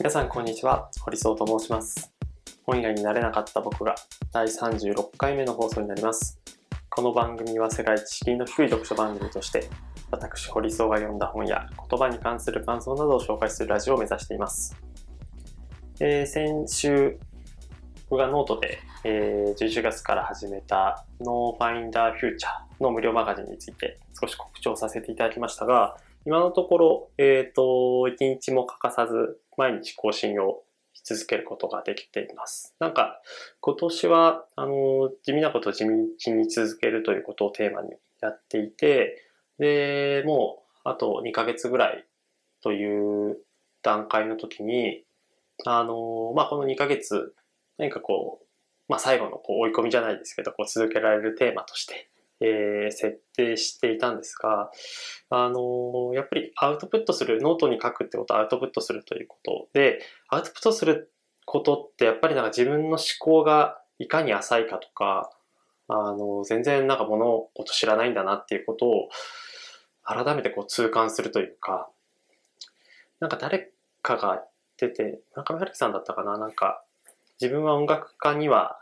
皆さんこんにちは、堀総と申します。本屋になれなかった僕が第36回目の放送になります。この番組は世界知識の低い読書番組として、私、堀総が読んだ本や言葉に関する感想などを紹介するラジオを目指しています。えー先週、僕がノートで、えー11月から始めた No Finder Future の無料マガジンについて少し告知をさせていただきましたが、今のところ、えっ、と、一日も欠かさず毎日更新をし続けることができています。なんか、今年は、あの、地味なことを地道に続けるということをテーマにやっていて、で、もう、あと2ヶ月ぐらいという段階の時に、あの、まあ、この2ヶ月、何かこう、まあ、最後のこう追い込みじゃないですけど、こう続けられるテーマとして、えー設定していたんですが、あのやっぱりアウトプットする、ノートに書くってことはアウトプットするということで、アウトプットすることってやっぱりなんか自分の思考がいかに浅いかとか、あの、全然なんか物事知らないんだなっていうことを改めてこう痛感するというか、なんか誰かが言ってて、村上春樹さんだったかな、なんか自分は音楽家には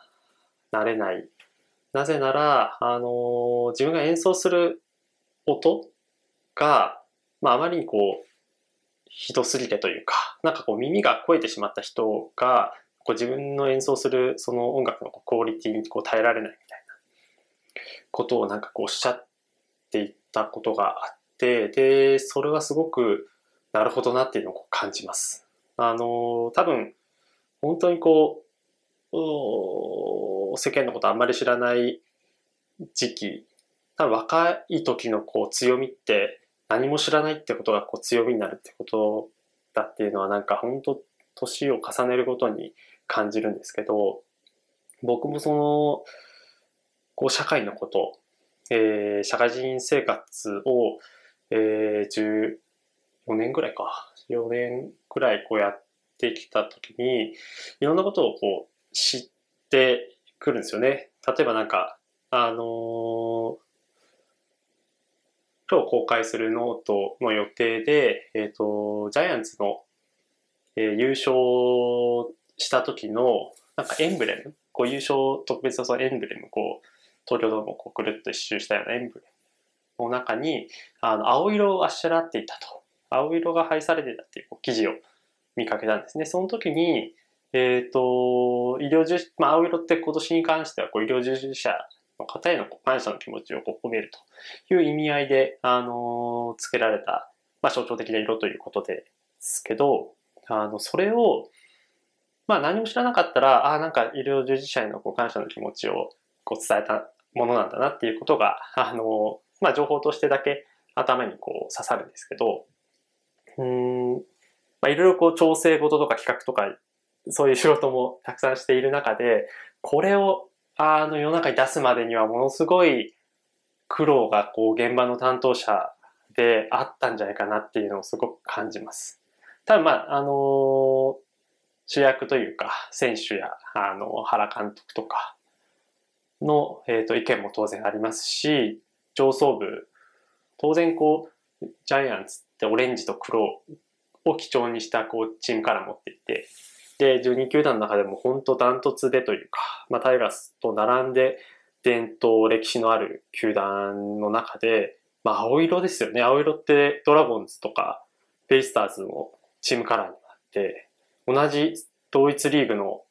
なれない。なぜなら、あの自分が演奏する音が、まあ、あまりにこう、ひどすぎてというか、なんかこう耳が肥えてしまった人が、こう自分の演奏するその音楽のクオリティにこう耐えられないみたいなことをなんかこうおっしゃっていったことがあって、で、それはすごくなるほどなっていうのをう感じます。あの、多分、本当にこう、世間のことあんまり知らない時期、多分若い時のこう強みって何も知らないってことがこう強みになるってことだっていうのはなんか本当年を重ねるごとに感じるんですけど僕もそのこう社会のこと、えー社会人生活を、えー14年ぐらいか。4年ぐらいこうやってきた時にいろんなことをこう知ってくるんですよね。例えばなんかあのー今日公開するノートの予定で、えっ、と、ジャイアンツの、えー優勝した時の、なんかエンブレム、こう優勝特別のそのエンブレム、こう、東京ドームをこうくるっと一周したようなエンブレムの中に、あの、青色をあしらっていたと。青色が配されてたっていうこう記事を見かけたんですね。その時に、えっ、と、医療従事、まあ、青色って今年に関しては、こう、医療従事者の方への感謝の気持ちをこう込めるという意味合いで、あのー、付けられた、まあ、象徴的な色ということですけど、あの、それを、まあ、何も知らなかったら、ああ、なんか医療従事者へのこう感謝の気持ちをこう伝えたものなんだなっていうことが、あの、まあ、情報としてだけ頭にこう刺さるんですけど、うん、まあ、いろいろこう調整事とか企画とか、そういう仕事もたくさんしている中で、これをあの世の中に出すまでにはものすごい苦労がこう現場の担当者であったんじゃないかなっていうのをすごく感じます。多分まあ、あの主役というか選手やあの原監督とかの、えー、と意見も当然ありますし、上層部、当然こう、ジャイアンツってオレンジと黒を基調にしたこうチームカラー持っていて、で、12球団の中でも本当ダントツでというか、まあ、タイガースと並んで伝統、歴史のある球団の中で、まあ、青色ですよね。青色ってドラゴンズとかベイスターズのチームカラーになって、同じ同一リーグの、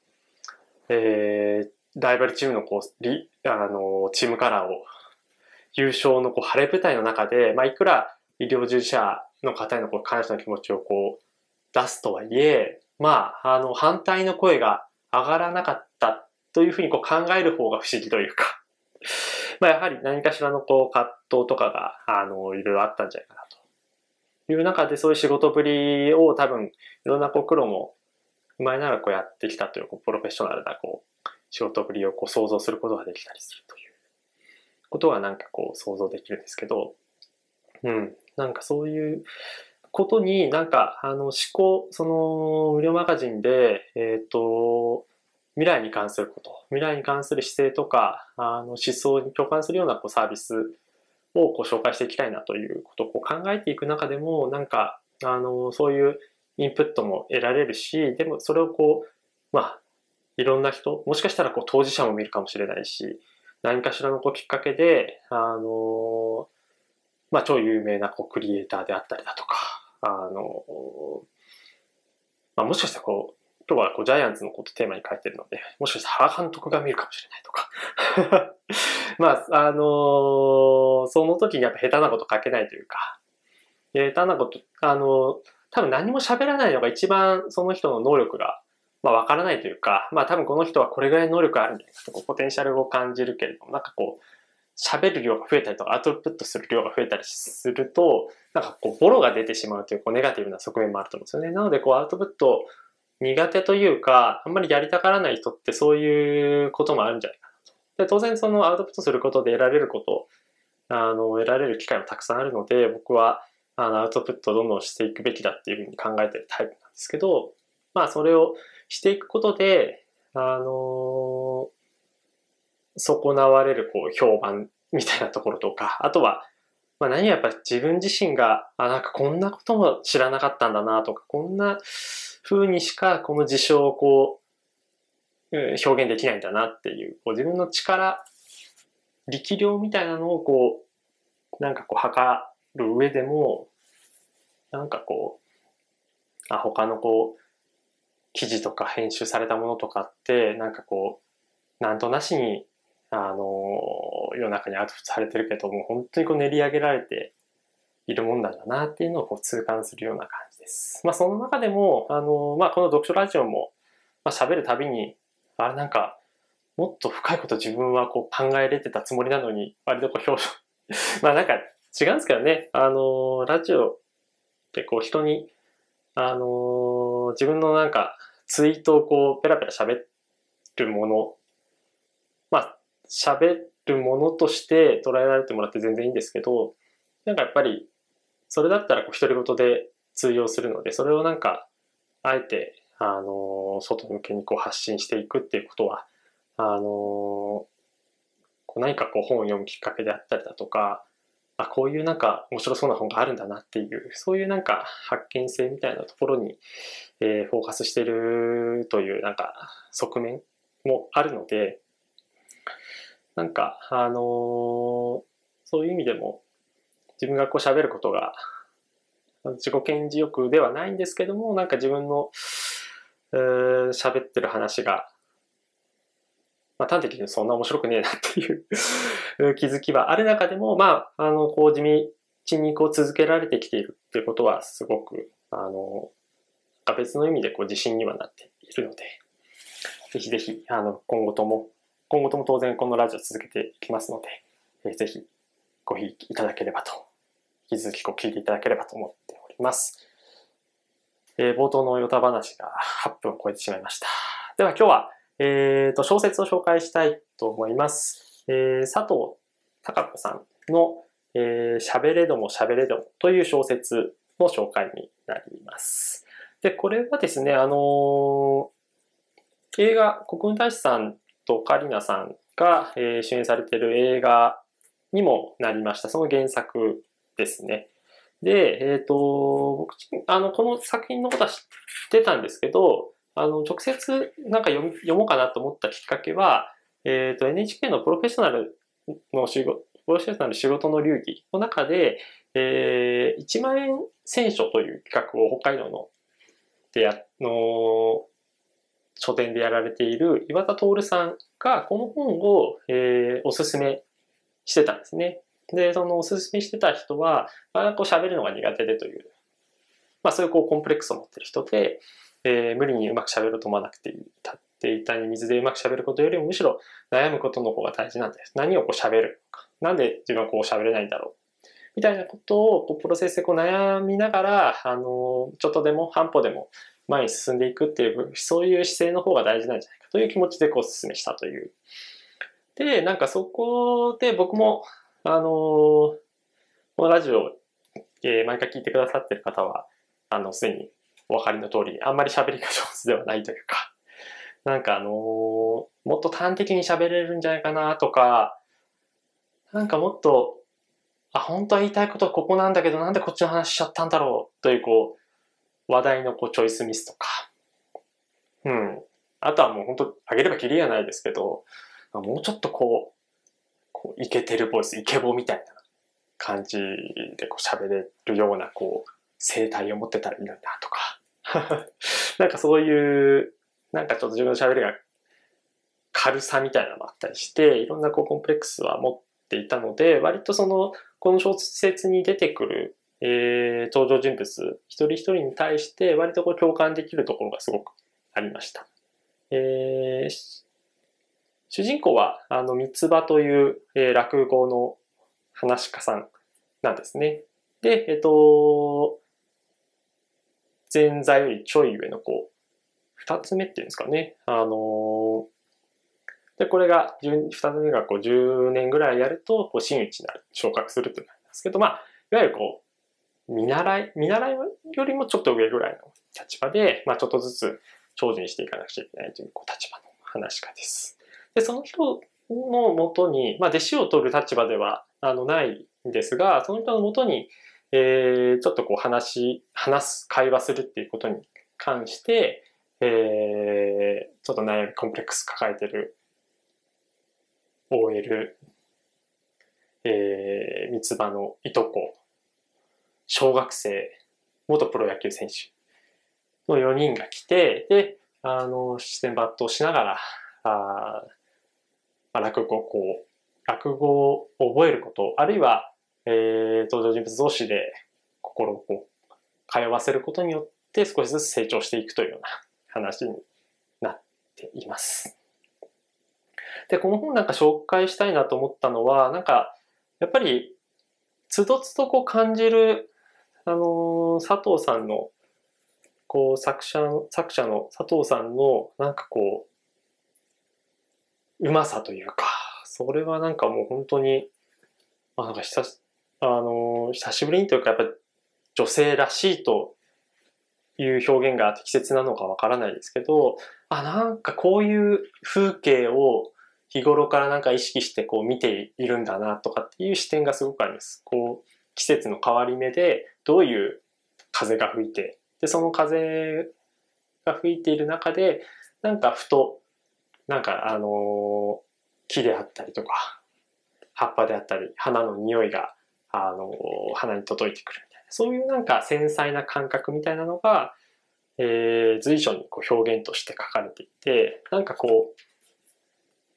えー、ライバルチームのこうリあのチームカラーを優勝のこう晴れ舞台の中で、まあ、いくら医療従事者の方へのこう感謝の気持ちをこう出すとはいえ、まあ、あの、反対の声が上がらなかったというふうにこう考える方が不思議というか、まあ、やはり何かしらのこう葛藤とかが、あの、いろいろあったんじゃないかなという中で、そういう仕事ぶりを多分、いろんなこう苦労も踏まえながらこうやってきたという、こうプロフェッショナルなこう、仕事ぶりをこう想像することができたりするという。ことがなんかこう想像できるんですけど、うん、なんかそういうことになんかあの思考その無料マガジンでえっ、と未来に関すること未来に関する姿勢とかあの思想に共感するようなこうサービスをこう紹介していきたいなということをこう考えていく中でもなんかあのそういうインプットも得られるし、でもそれをこう、まあ、いろんな人、もしかしたらこう当事者も見るかもしれないし、何かしらのこうきっかけで、あの、まあ、超有名なこうクリエイターであったりだとか、あの、まあ、もしかしたらこう、今日はこうジャイアンツのことテーマに書いてるので、もしかしたら原監督が見るかもしれないとか。まあ、あのー、その時にやっぱ下手なこと書けないというか、下手なこと、あのー、多分何も喋らないのが一番その人の能力が、まあわからないというか、まあ多分この人はこれぐらいの能力あるんじゃないかと、ポテンシャルを感じるけれども、なんかこう、喋る量が増えたりとか、アウトプットする量が増えたりすると、なんかこう、ボロが出てしまうという、こう、ネガティブな側面もあると思うんですよね。なので、こう、アウトプット苦手というか、あんまりやりたがらない人ってそういうこともあるんじゃないかなと。で、当然そのアウトプットすることで得られること、あの、得られる機会もたくさんあるので、僕は、あの、アウトプットをどんどんしていくべきだっていうふうに考えてるタイプなんですけど、まあ、それをしていくことで、あの損なわれる、こう、評判みたいなところとか、あとは、まあ何やっぱ自分自身が、あ、なんかこんなことも知らなかったんだなとか、こんな風にしかこの事象をこう、表現できないんだなっていう、こう自分の力、力量みたいなのをこう、なんかこう測る上でも、なんかこう、あ、他のこう、記事とか編集されたものとかって、なんかこう、なんとなしにあの、世の中にアウトプットされてるけどもう、本当にこう練り上げられているもんなんだなっていうのをこう痛感するような感じです。まあその中でも、あの、まあこの読書ラジオも、まあ喋るたびに、あれなんか、もっと深いこと自分はこう考えれてたつもりなのに、割とこう表情 まあなんか違うんですけどね、あの、ラジオってこう人に、あの、自分のなんかツイートをこうペラペラ喋るもの、まあ喋るものとして捉えられてもらって全然いいんですけど、なんかやっぱり、それだったらこう独り言で通用するので、それをなんか、あえて、あの、外向けにこう発信していくっていうことは、あの、こう何かこう本を読むきっかけであったりだとか、あ、こういうなんか面白そうな本があるんだなっていう、そういうなんか発見性みたいなところに、えー、フォーカスしてるというなんか側面もあるので、なんか、あのー、そういう意味でも、自分がこう喋ることが、自己顕示欲ではないんですけども、なんか自分の、喋、えー、ってる話が、まあ、端的にそんな面白くねえなっていう気づきはある中でも、まあ、あの、こう地道にこう続けられてきているっていうことはすごく、あの、別の意味でこう自信にはなっているので、ぜひぜひ、あの、今後とも今後とも当然このラジオ続けていきますので、えー、ぜひごひいただければと、引き続きこう聞いていただければと思っております。えー、冒頭のヨタ話が8分を超えてしまいました。では今日は、えー、と小説を紹介したいと思います。えー、佐藤孝子さんの、えー、喋れども喋れどもという小説の紹介になります。で、これはですね、あのー、映画、国分大使さんとカリナさんが、えー、主演されてる映画にもなりました。その原作ですね。で、えっ、ー、と、僕、あの、この作品のことは知ってたんですけど、あの、直接なんか読読もうかなと思ったきっかけは、えっ、ー、と、NHK のプロフェッショナルの仕事、プロフェッショナル仕事の流儀の中で、えー、1万円選書という企画を北海道のでや、の、書店でやられている岩田徹さんがこの本を、えー、おすすめしてたんですね。で、そのおすすめしてた人は、まあ、こう喋るのが苦手でという、まあそういうこうコンプレックスを持ってる人で、えー、無理にうまく喋ろうと思わなくていい。立っていたに水でうまく喋ることよりもむしろ悩むことの方が大事なんです。何をこう喋るのか。なんで自分はこう喋れないんだろう。みたいなことをこうプロセスでこう悩みながら、あの、ちょっとでも半歩でも前に進んでいくっていう、そういう姿勢の方が大事なんじゃないかという気持ちでこう進めしたという。で、なんかそこで僕も、あのー、このラジオ、えー、毎回聞いてくださってる方は、あの、すでにお分かりの通り、あんまり喋りが上手ではないというか、なんかあのー、もっと端的に喋れるんじゃないかなとか、なんかもっと、あ、本当は言いたいことはここなんだけど、なんでこっちの話しちゃったんだろうという、こう、話題のこうチョイスミスとか、うん。あとはもう本当、あげればきりがないですけど、もうちょっとこう、こうイケてるボイス、イケボみたいな感じでこう喋れるようなこう、声帯を持ってたらいいのになとか。なんかそういう、なんかちょっと自分の喋りが軽さみたいなのもあったりして、いろんなこうコンプレックスは持っていたので、割とその、この小説に出てくる、えー、登場人物一人一人に対して割とこう共感できるところがすごくありました。えー、主人公は、あの、三つ葉という、えー、落語の話家さんなんですね。で、えっ、ー、と、前座よりちょい上の子、二つ目っていうんですかね。あので、これが、二つ目がこう10年ぐらいやると、こう、真打ちになる、昇格するってなりますけど、まあ、いわゆるこう、見習い、見習いよりもちょっと上ぐらいの立場で、まあ、ちょっとずつ精進していかなくちゃいけないというこう立場の話家です。で、その人のもとに、まあ、弟子を取る立場ではあのないんですが、その人のもとに、えー、ちょっとこう話、話す、会話するっていうことに関して、えー、ちょっと悩み、コンプレックス抱えてる OL、えー、三つ葉のいとこ、小学生、元プロ野球選手の4人が来て、で、あの、視線抜刀しながら、あ落語をこう、落語を覚えること、あるいは、えー、登場人物同士で心をこう、通わせることによって少しずつ成長していくというような話になっています。で、この本なんか紹介したいなと思ったのは、なんか、やっぱり、つどつどこう感じる、あのー、佐藤さんのこう作者の作者の佐藤さんのなんかこううまさというかそれはなんかもう本当にあなんか久しあの久しぶりにというかやっぱ女性らしいという表現が適切なのかわからないですけどあなんかこういう風景を日頃からなんか意識してこう見ているんだなとかっていう視点がすごくあります。こう季節の変わり目でどういう風が吹いてで、その風が吹いている中で、なんかふと、なんかあの木であったりとか、葉っぱであったり、花の匂いが、あの鼻に届いてくるみたいな、そういうなんか繊細な感覚みたいなのが、えー、随所にこう表現として書かれていて、なんかこう、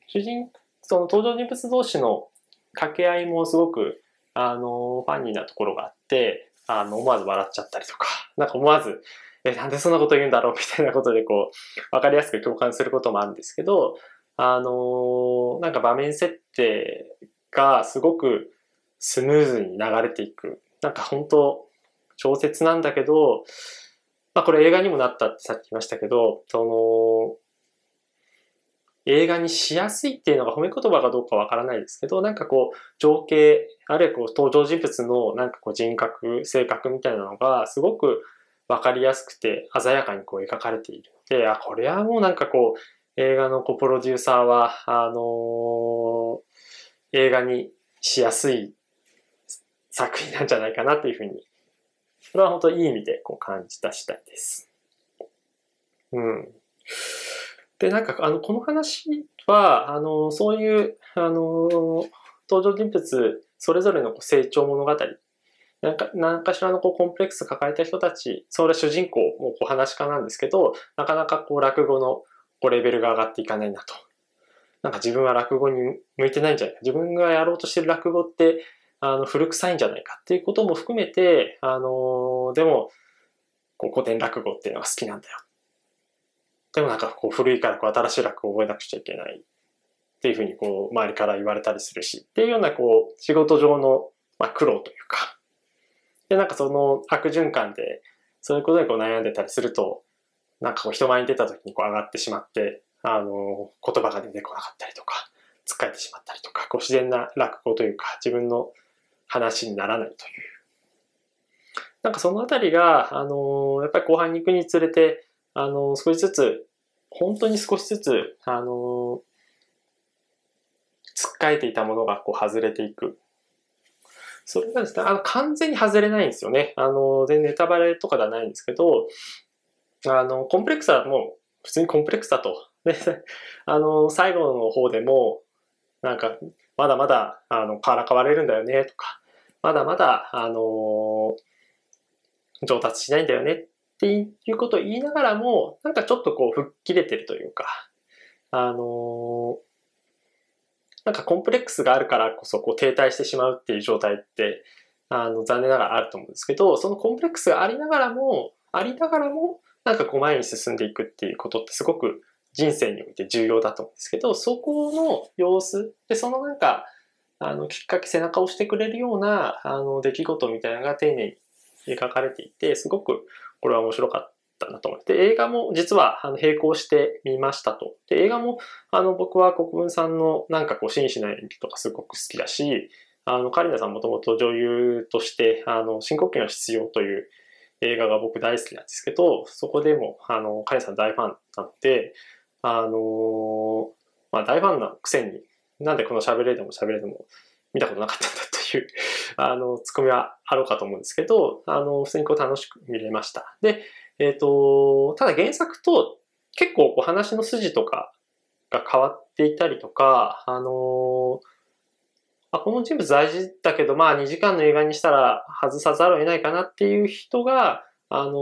主人、その登場人物同士の掛け合いもすごく、あの、ファンニーなところがあって、あの、思わず笑っちゃったりとか、なんか思わず、え、なんでそんなこと言うんだろうみたいなことでこう、わかりやすく共感することもあるんですけど、あのー、なんか場面設定がすごくスムーズに流れていく。なんか本当、小説なんだけど、まあこれ映画にもなったってさっき言いましたけど、その、映画にしやすいっていうのが褒め言葉かどうかわからないですけど、なんかこう、情景、あるいはこう、登場人物のなんかこう人格、性格みたいなのがすごくわかりやすくて鮮やかにこう描かれているので、あ、これはもうなんかこう、映画のこうプロデューサーは、あのー、映画にしやすい作品なんじゃないかなというふうに、それは本当いい意味でこう感じた次第です。うん。で、なんか、あの、この話は、あの、そういう、あの、登場人物、それぞれの成長物語、なんか、何かしらのこうコンプレックス抱えた人たち、それは主人公もこう話家なんですけど、なかなかこう落語のこうレベルが上がっていかないなと。なんか自分は落語に向いてないんじゃないか。自分がやろうとしてる落語って、あの、古臭いんじゃないかっていうことも含めて、あの、でも、こう古典落語っていうのが好きなんだよでもなんかこう古いからこう新しい楽を覚えなくちゃいけないっていうふうにこう周りから言われたりするしっていうようなこう仕事上のまあ苦労というか。でなんかその悪循環でそういうことにこう悩んでたりするとなんかこう人前に出た時にこう上がってしまってあの言葉が出てこなかったりとかつっかえてしまったりとかこう自然な落語というか自分の話にならないという。なんかそのあたりが、あのやっぱり後半に行くにつれて、あの、少しずつ、本当に少しずつ、あの、つっかえていたものがこう外れていく。それがですね、あの、完全に外れないんですよね。あの、全然ネタバレとかではないんですけど、あの、コンプレックスはもう、普通にコンプレックスだと。で、あの、最後の方でも、なんか、まだまだ、あの、からかわれるんだよね、とか、まだまだ、あの上達しないんだよね、っっていうことを言いながらも、なんかちょっとこう、吹っ切れてるというか、あのなんかコンプレックスがあるからこそこう停滞してしまうっていう状態って、あの、残念ながらあると思うんですけど、そのコンプレックスがありながらも、ありながらも、なんかこう前に進んでいくっていうことってすごく人生において重要だと思うんですけど、そこの様子、で、そのなんか、あの、きっかけ、背中を押してくれるような、あの、出来事みたいなのが丁寧に描かれていて、すごくこれは面白かったなと思って、映画も実はあの並行してみましたと。で、映画も、あの、僕は国分さんのなんかこう、真摯な演技とかすごく好きだし、あの、カリナさんもともと女優として、あの、深呼吸が必要という映画が僕大好きなんですけど、そこでも、あの、カリナさん大ファンなので、あのまあ大ファンなくせに、なんでこの喋れでも喋れでも見たことなかったんだというあの、ツッコミはあろうかと思うんですけど、あの、普通にこう楽しく見れました。で、えっ、ー、と、ただ原作と結構こう話の筋とかが変わっていたりとか、あのあこの人物大事だけど、まあ2時間の映画にしたら外さざるを得ないかなっていう人が、あの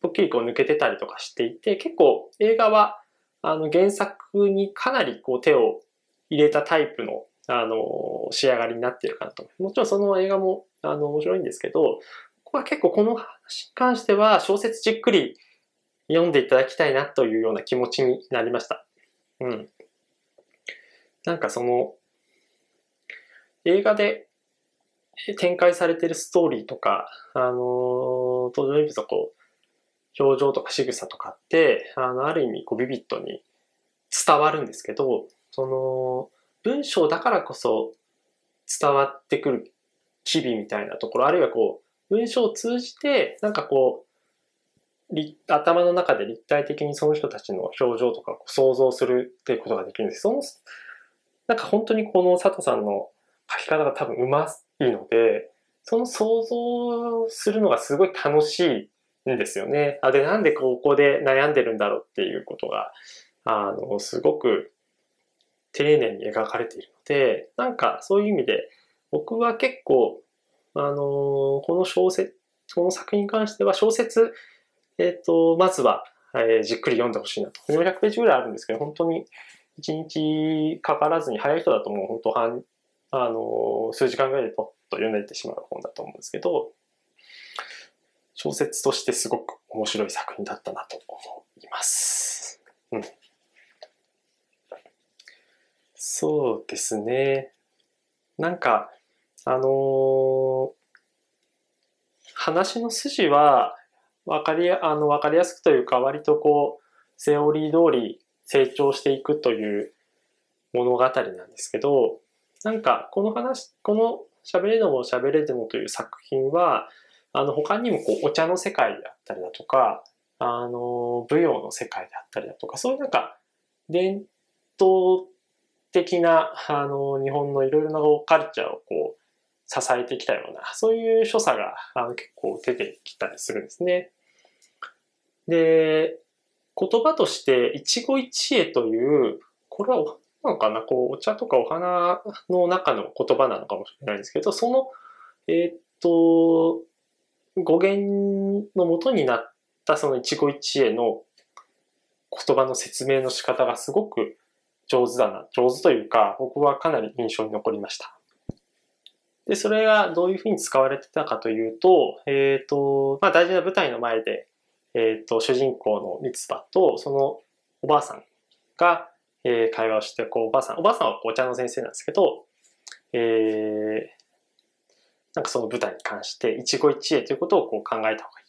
ぽっきりこう抜けてたりとかしていて、結構映画はあの原作にかなりこう手を入れたタイプのあの仕上がりになってるかなと。もちろんその映画もあの面白いんですけど、ここは結構この話に関しては小説じっくり読んでいただきたいなというような気持ちになりました。うん。なんかその映画で展開されてるストーリーとか、あの、登場人物のこう、表情とか仕草とかって、あの、ある意味、こう、ビビッドに伝わるんですけど、その、文章だからこそ伝わってくる機微みたいなところ、あるいはこう、文章を通じて、なんかこう、頭の中で立体的にその人たちの表情とかを想像するっていうことができるんです。その、なんか本当にこの佐藤さんの書き方が多分うまいので、その想像するのがすごい楽しいんですよね。あ、で、なんでここで悩んでるんだろうっていうことが、あの、すごく丁寧に描かれているので、なんかそういう意味で、僕は結構、あのこの小説、この作品に関しては小説、えっ、ー、と、まずは、えー、じっくり読んでほしいなと。400ページぐらいあるんですけど、本当に1日かからずに早い人だともう本当半あの、数時間ぐらいでポッと読めてしまう本だと思うんですけど、小説としてすごく面白い作品だったなと思います。うん。そうですね。なんか、あのー、話の筋は、わかり、あの、わかりやすくというか、割とこう、セオリー通り成長していくという物語なんですけど、なんか、この話、この喋れども喋れでもという作品は、あの、他にもこう、お茶の世界であったりだとか、あの、舞踊の世界であったりだとか、そういうなんか、伝統的な、あの、日本のいろいろなカルチャーをこう、支えてきたような、そういう所作があの結構出てきたりするんですね。で、言葉として一期一会という、これはなのかな、こう、お茶とかお花の中の言葉なのかもしれないんですけど、その、えー、っと、語源の元になったその一期一会の言葉の説明の仕方がすごく上手だな、上手というか、僕はかなり印象に残りました。で、それがどういうふうに使われてたかというと、えっ、ー、と、まあ大事な舞台の前で、えっ、ー、と、主人公の三つ葉と、そのおばあさんが、えー、会話をして、こう、おばあさん、おばあさんはお茶の先生なんですけど、えー、なんかその舞台に関して、一期一会ということをこう考えた方がいい。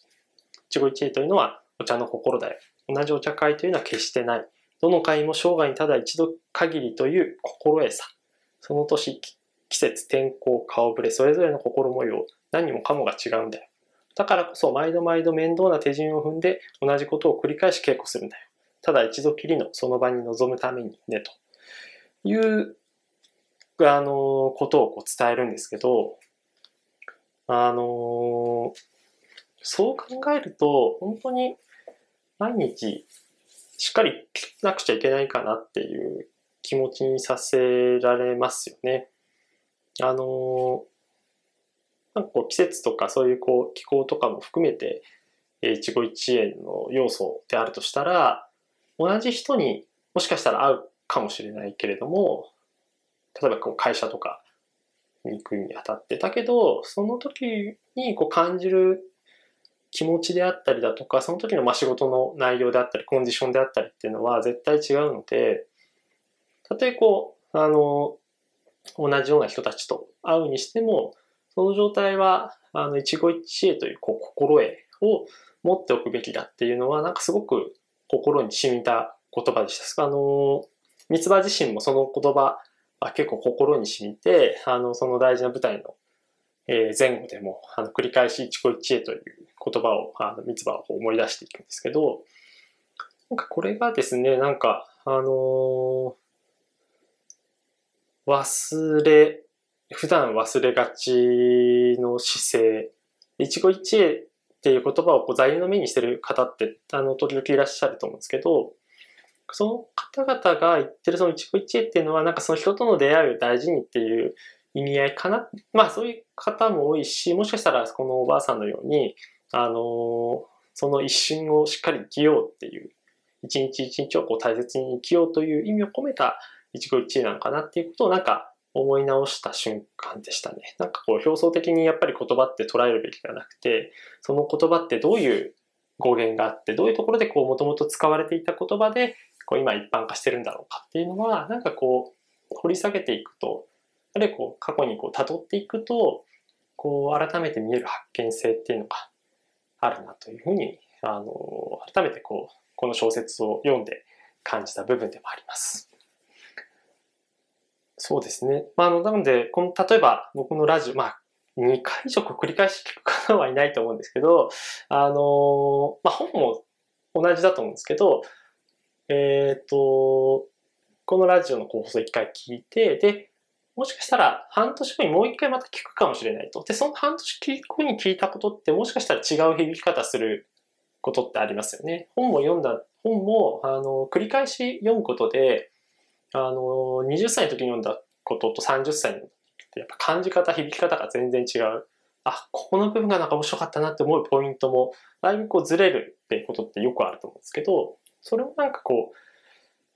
一期一会というのは、お茶の心だよ。同じお茶会というのは決してない。どの会も生涯にただ一度限りという心得さ。その年、季節、天候、顔ぶれ、それぞれの心模様、何もかもが違うんだよ。だからこそ、毎度毎度面倒な手順を踏んで、同じことを繰り返し稽古するんだよ。ただ一度きりのその場に臨むためにね、という、あの、ことをこう伝えるんですけど、あのそう考えると、本当に毎日しっかり聞かなくちゃいけないかなっていう気持ちにさせられますよね。あのなんかこう季節とかそういうこう気候とかも含めて一期一会の要素であるとしたら同じ人にもしかしたら会うかもしれないけれども例えばこう会社とかに行くにあたってだけどその時にこう感じる気持ちであったりだとかその時のまあ仕事の内容であったりコンディションであったりっていうのは絶対違うのでたとえこうあの同じような人たちと会うにしてもその状態はあの一期一会というこう心得を持っておくべきだっていうのはなんかすごく心に染みた言葉でした。あの三つ葉自身もその言葉は結構心に染みてあのその大事な舞台のえ前後でもあの繰り返し一期一会という言葉をあの三つ葉を思い出していくんですけどなんかこれがですねなんかあのー、忘れ普段忘れがちの姿勢。一期一会っていう言葉をこう座右の銘にしてる方ってあの時々いらっしゃると思うんですけどその方々が言ってるその一期一会っていうのはなんかその人との出会いを大事にっていう意味合いかな。まあそういう方も多いし、もしかしたらこのおばあさんのように、あのその一瞬をしっかり生きようっていう、一日一日をこう大切に生きようという意味を込めた一期一会なのかなっていうことをなんか思い直した瞬間でしたね。なんかこう表層的にやっぱり言葉って捉えるべきではなくて、その言葉ってどういう語源があって、どういうところでこうもともと使われていた言葉でこう今一般化してるんだろうかっていうのは、なんかこう掘り下げていくとあるいはこう過去にこう辿っていくとこう改めて見える発見性っていうのがあるなというふうにあの改めてこうこの小説を読んで感じた部分でもあります。そうですね。まあ、あのなのでこの例えば僕のラジオ、まあ、2回以上繰り返し聞く方はいないと思うんですけど、あのまあ、本も同じだと思うんですけど、えっ、ー、と、このラジオの放送1回聞いて、で、もしかしたら半年後にもう一回また聞くかもしれないと。で、その半年後に聞いたことってもしかしたら違う響き方することってありますよね。本も読んだ、本も、あの、繰り返し読むことで、あの、20歳の時に読んだことと30歳の時ってやっぱ感じ方、響き方が全然違う。あ、ここの部分がなんか面白かったなって思うポイントも、だいぶこうずれるってことってよくあると思うんですけど、それもなんかこう、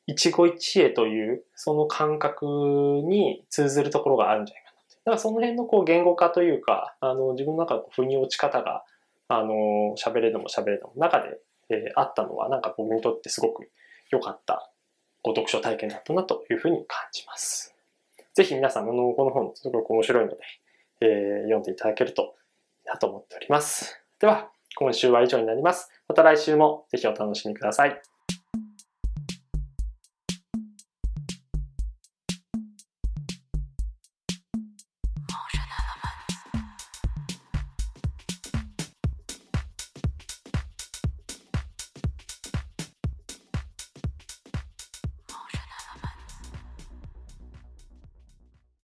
一期一会というその感覚に通ずるところがあるんじゃないかなだからその辺のこう言語化というか、あの自分の中の腑に落ち方が、あの、喋れるのも喋れるのも中で、えー、あったのは、なんか僕にとってすごく良かったご読書体験だったなというふうに感じます。ぜひ皆さん、あの、この本すごく面白いので、えー、読んでいただけるといいなと思っております。では、今週は以上になります。また来週もぜひお楽しみください。